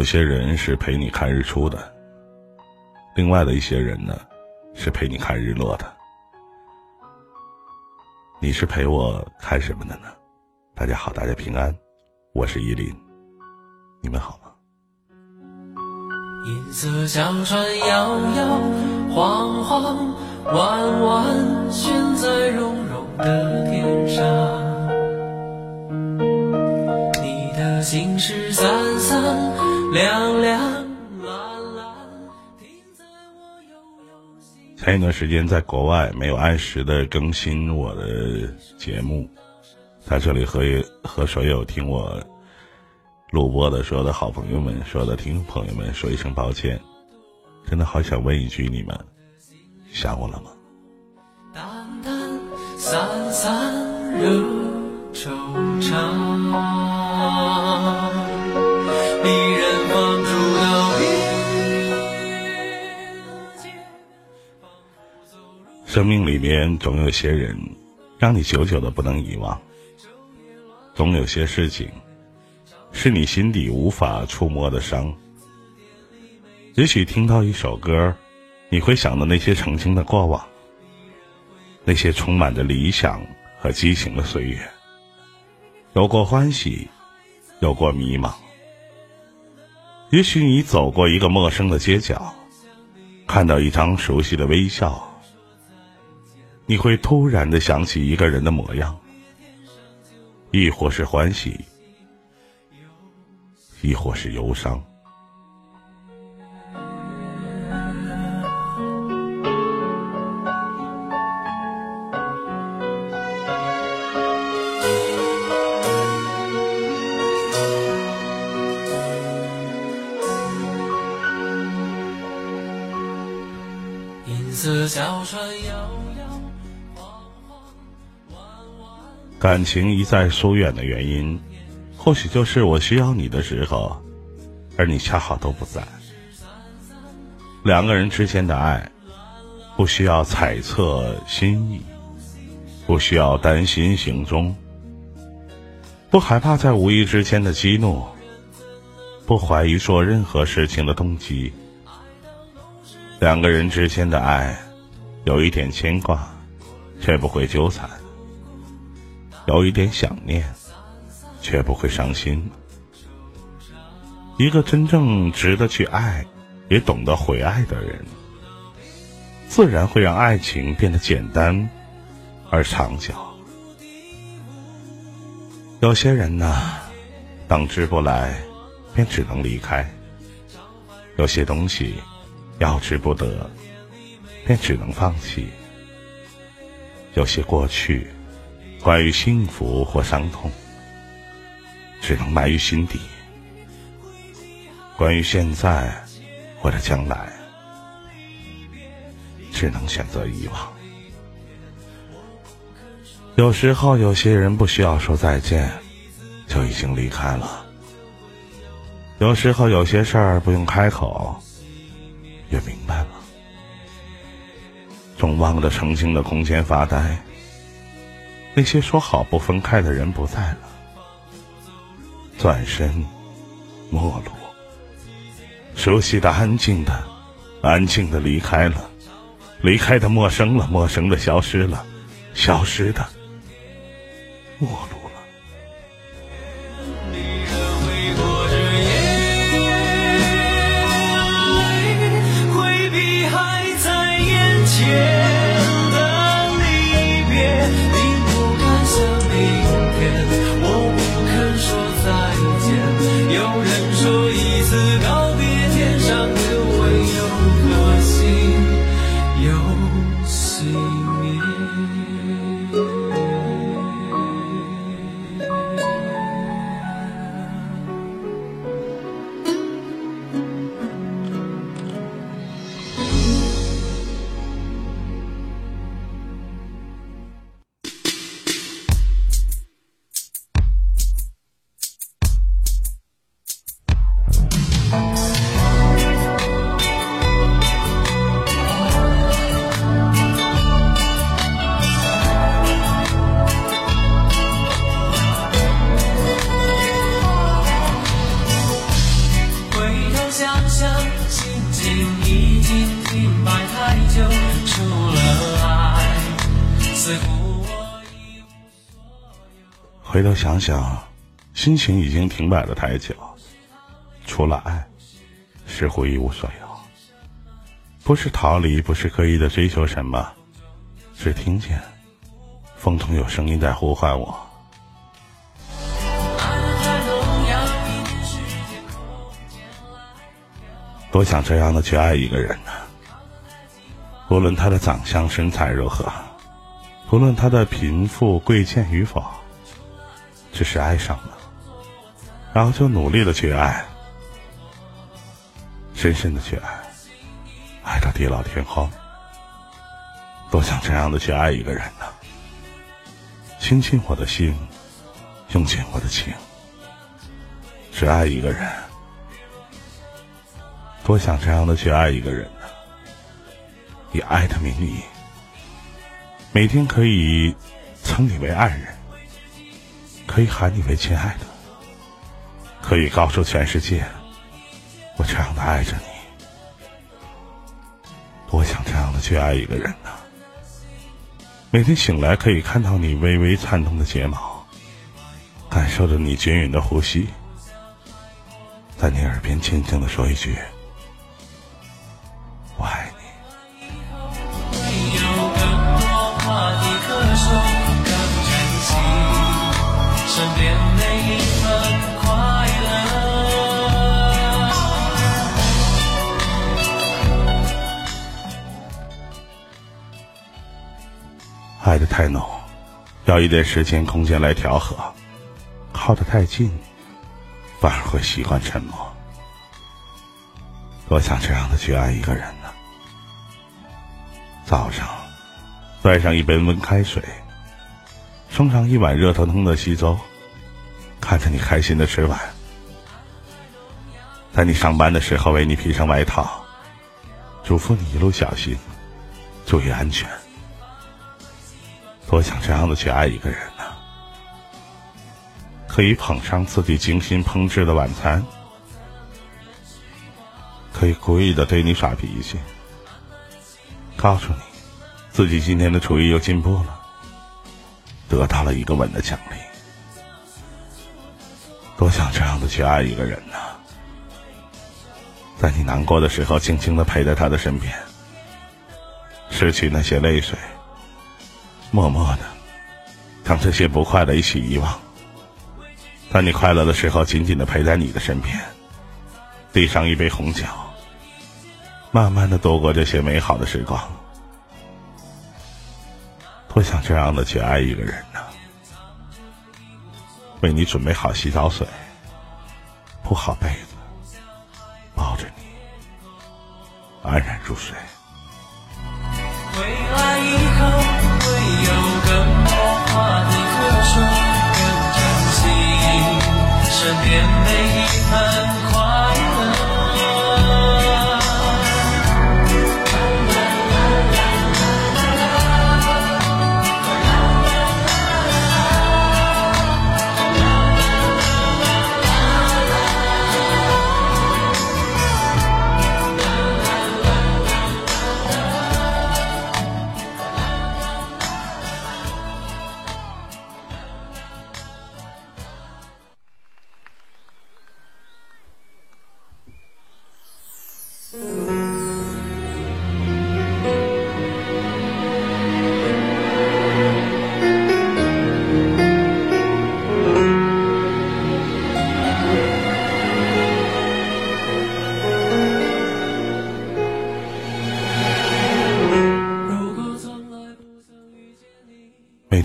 有些人是陪你看日出的，另外的一些人呢，是陪你看日落的。你是陪我看什么的呢？大家好，大家平安，我是依林，你们好吗？银色小船摇摇晃晃，弯弯前一段时间在国外没有按时的更新我的节目，在这里和和所有听我录播的所有的好朋友们、所有的听众朋友们说一声抱歉，真的好想问一句：你们想我了吗？淡淡散散惹惆怅，生命里面总有些人，让你久久的不能遗忘；总有些事情，是你心底无法触摸的伤。也许听到一首歌，你会想到那些曾经的过往，那些充满着理想和激情的岁月，有过欢喜，有过迷茫。也许你走过一个陌生的街角，看到一张熟悉的微笑。你会突然的想起一个人的模样，亦或是欢喜，亦或是忧伤。银色小船摇感情一再疏远的原因，或许就是我需要你的时候，而你恰好都不在。两个人之间的爱，不需要猜测心意，不需要担心行踪，不害怕在无意之间的激怒，不怀疑做任何事情的动机。两个人之间的爱，有一点牵挂，却不会纠缠。有一点想念，却不会伤心。一个真正值得去爱，也懂得回爱的人，自然会让爱情变得简单而长久。有些人呢，等之不来，便只能离开；有些东西，要之不得，便只能放弃；有些过去。关于幸福或伤痛，只能埋于心底；关于现在或者将来，只能选择遗忘。有时候，有些人不需要说再见，就已经离开了；有时候，有些事儿不用开口，也明白了。总望着曾经的空间发呆。那些说好不分开的人不在了，转身，陌路，熟悉的、安静的、安静的离开了，离开的陌生了，陌生的消失了，消失的，陌路说一次告回头想想，心情已经停摆了太久，除了爱，似乎一无所有。不是逃离，不是刻意的追求什么，只听见风中有声音在呼唤我。多想这样的去爱一个人呢、无论他的长相身材如何，不论他的贫富贵贱与否，只是爱上了，然后就努力的去爱，深深的去爱，爱到地老天荒。多想这样的去爱一个人呢、倾尽我的心，用尽我的情，只爱一个人。多想这样的去爱一个人呢、以爱的名义，每天可以称你为爱人，可以喊你为亲爱的，可以告诉全世界，我这样的爱着你。多想这样的去爱一个人呢、每天醒来可以看到你微微颤动的睫毛，感受着你均匀的呼吸，在你耳边轻轻的说一句：“要一点时间空间来调和；靠得太近，反而会习惯沉默。多想这样的去爱一个人呢、早上，端上一杯温开水，送上一碗热腾腾的稀粥，看着你开心的吃完，在你上班的时候为你披上外套，嘱咐你一路小心，注意安全。多想这样的去爱一个人呢、可以捧上自己精心烹制的晚餐，可以故意的对你耍脾气，告诉你自己今天的厨艺又进步了，得到了一个吻的奖励。多想这样的去爱一个人呢、在你难过的时候，静静的陪在他的身边，拭去那些泪水。默默的将这些不快乐一起遗忘，当你快乐的时候，紧紧的陪在你的身边，递上一杯红酒，慢慢的度过这些美好的时光。多想这样的去爱一个人呢、为你准备好洗澡水，铺好被子，抱着你，安然入睡。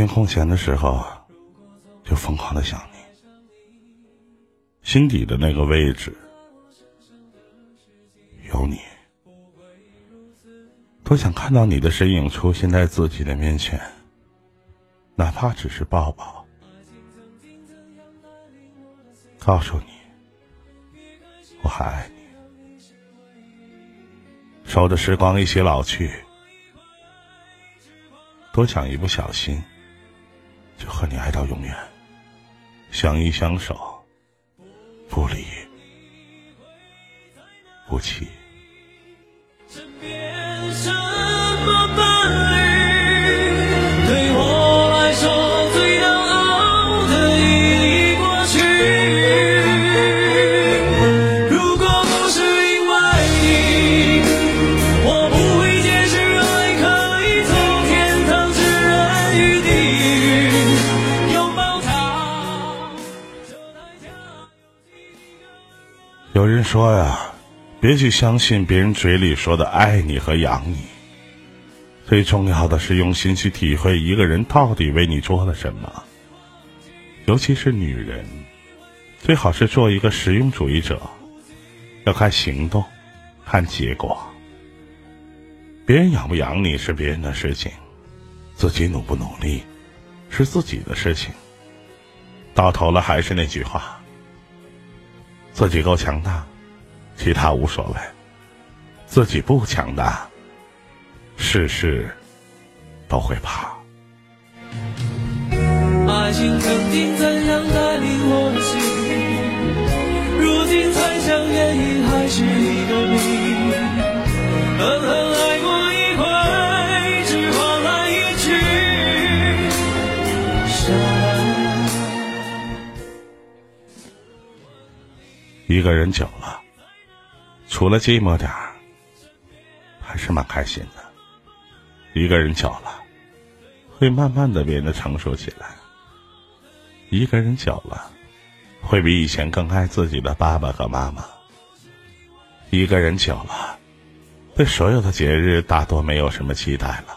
天空闲的时候，就疯狂的想你，心底的那个位置有你，多想看到你的身影出现在自己的面前，哪怕只是抱抱，告诉你我还爱你。守着时光一起老去，多想一不小心就和你爱到永远，相依相守，不离不弃。有人说呀，别去相信别人嘴里说的爱你和养你。最重要的是用心去体会一个人到底为你做了什么。尤其是女人，最好是做一个实用主义者，要看行动，看结果。别人养不养你是别人的事情，自己努不努力是自己的事情。到头了还是那句话。自己够强大，其他无所谓；自己不强大，事事都会怕。爱情曾经怎样带领我的心，如今猜想原因还是你的谜。狠狠一个人久了，除了寂寞点儿，还是蛮开心的。一个人久了，会慢慢的变得成熟起来。一个人久了，会比以前更爱自己的爸爸和妈妈。一个人久了，对所有的节日大多没有什么期待了。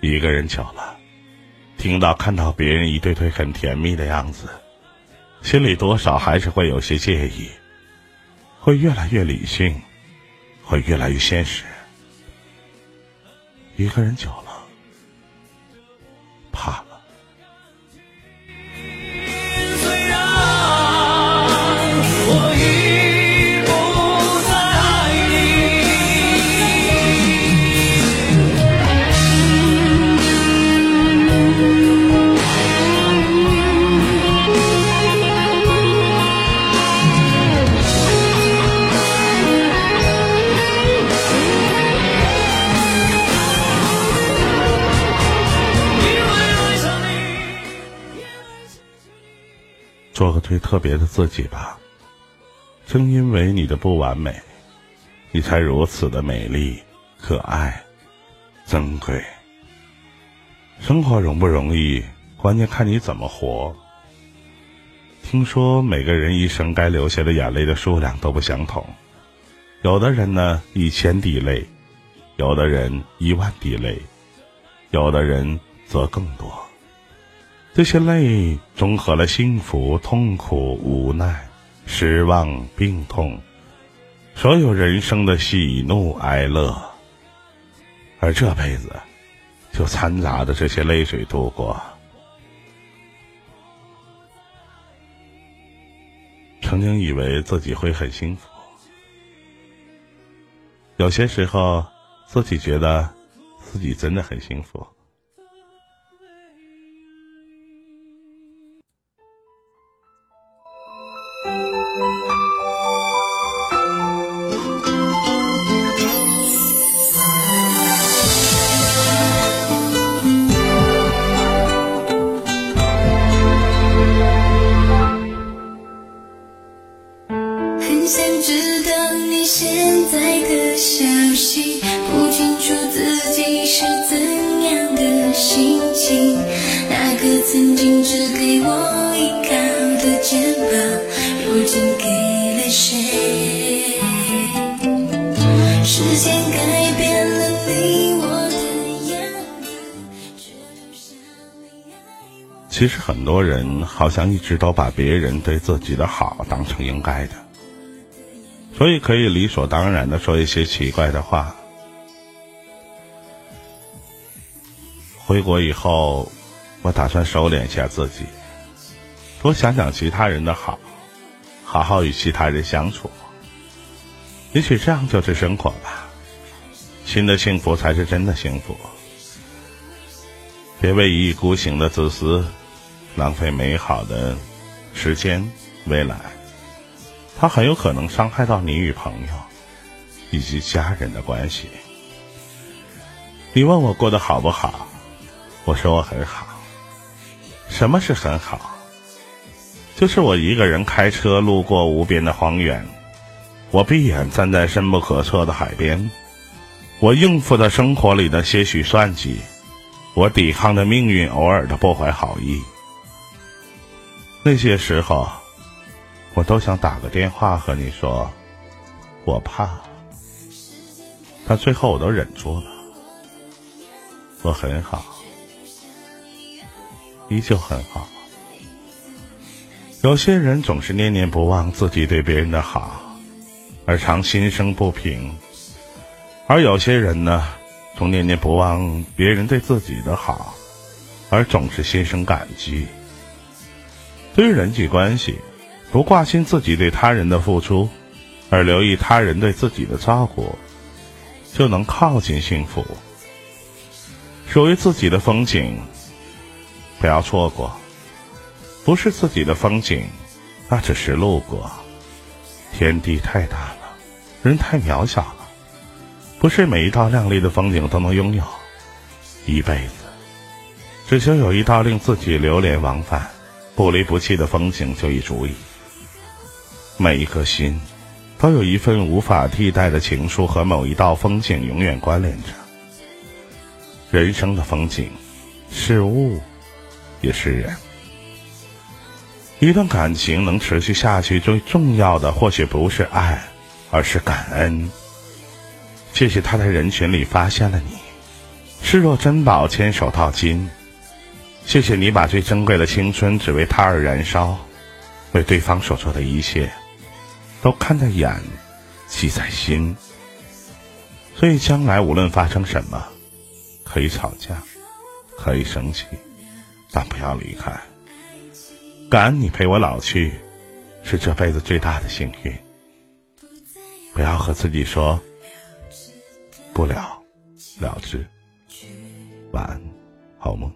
一个人久了，听到看到别人一对对很甜蜜的样子。心里多少还是会有些介意，会越来越理性，会越来越现实。一个人久了，怕做个最特别的自己吧。正因为你的不完美，你才如此的美丽、可爱、珍贵。生活容不容易，关键看你怎么活。听说每个人一生该流下的眼泪的数量都不相同，有的人呢一千滴泪，有的人一万滴泪，有的人则更多。这些泪综合了幸福、痛苦、无奈、失望、病痛，所有人生的喜怒哀乐，而这辈子就掺杂着这些泪水度过。曾经以为自己会很幸福，有些时候自己觉得自己真的很幸福。肩膀，如今给了谁？时间改变了你我的，其实很多人好像一直都把别人对自己的好当成应该的，所以可以理所当然的说一些奇怪的话。回国以后，我打算收敛一下自己，多想想其他人的好，好好与其他人相处。也许这样就是生活吧，新的幸福才是真的幸福。别为一意孤行的自私，浪费美好的时间、未来，它很有可能伤害到你与朋友以及家人的关系。你问我过得好不好，我说我很好。什么是很好？就是我一个人开车路过无边的荒原，我闭眼站在深不可测的海边，我应付着生活里的些许算计。我抵抗着命运偶尔的不怀好意。那些时候，我都想打个电话和你说，我怕，但最后我都忍住了。我很好，依旧很好。有些人总是念念不忘自己对别人的好，而常心生不平；而有些人呢，总念念不忘别人对自己的好，而总是心生感激。对于人际关系，不挂心自己对他人的付出，而留意他人对自己的照顾，就能靠近幸福。属于自己的风景，不要错过。不是自己的风景，那只是路过。天地太大了，人太渺小了，不是每一道亮丽的风景都能拥有。一辈子，只求有一道令自己流连忘返、不离不弃的风景就已足矣。每一颗心，都有一份无法替代的情书和某一道风景永远关联着。人生的风景，是物，也是人。一段感情能持续下去，最重要的或许不是爱，而是感恩。谢谢他在人群里发现了你，视若珍宝，牵手到今。谢谢你把最珍贵的青春只为他而燃烧，为对方所做的一切，都看在眼，记在心。所以将来无论发生什么，可以吵架，可以生气，但不要离开。感恩你陪我老去，是这辈子最大的幸运。不要和自己说不了了之，晚安，好梦。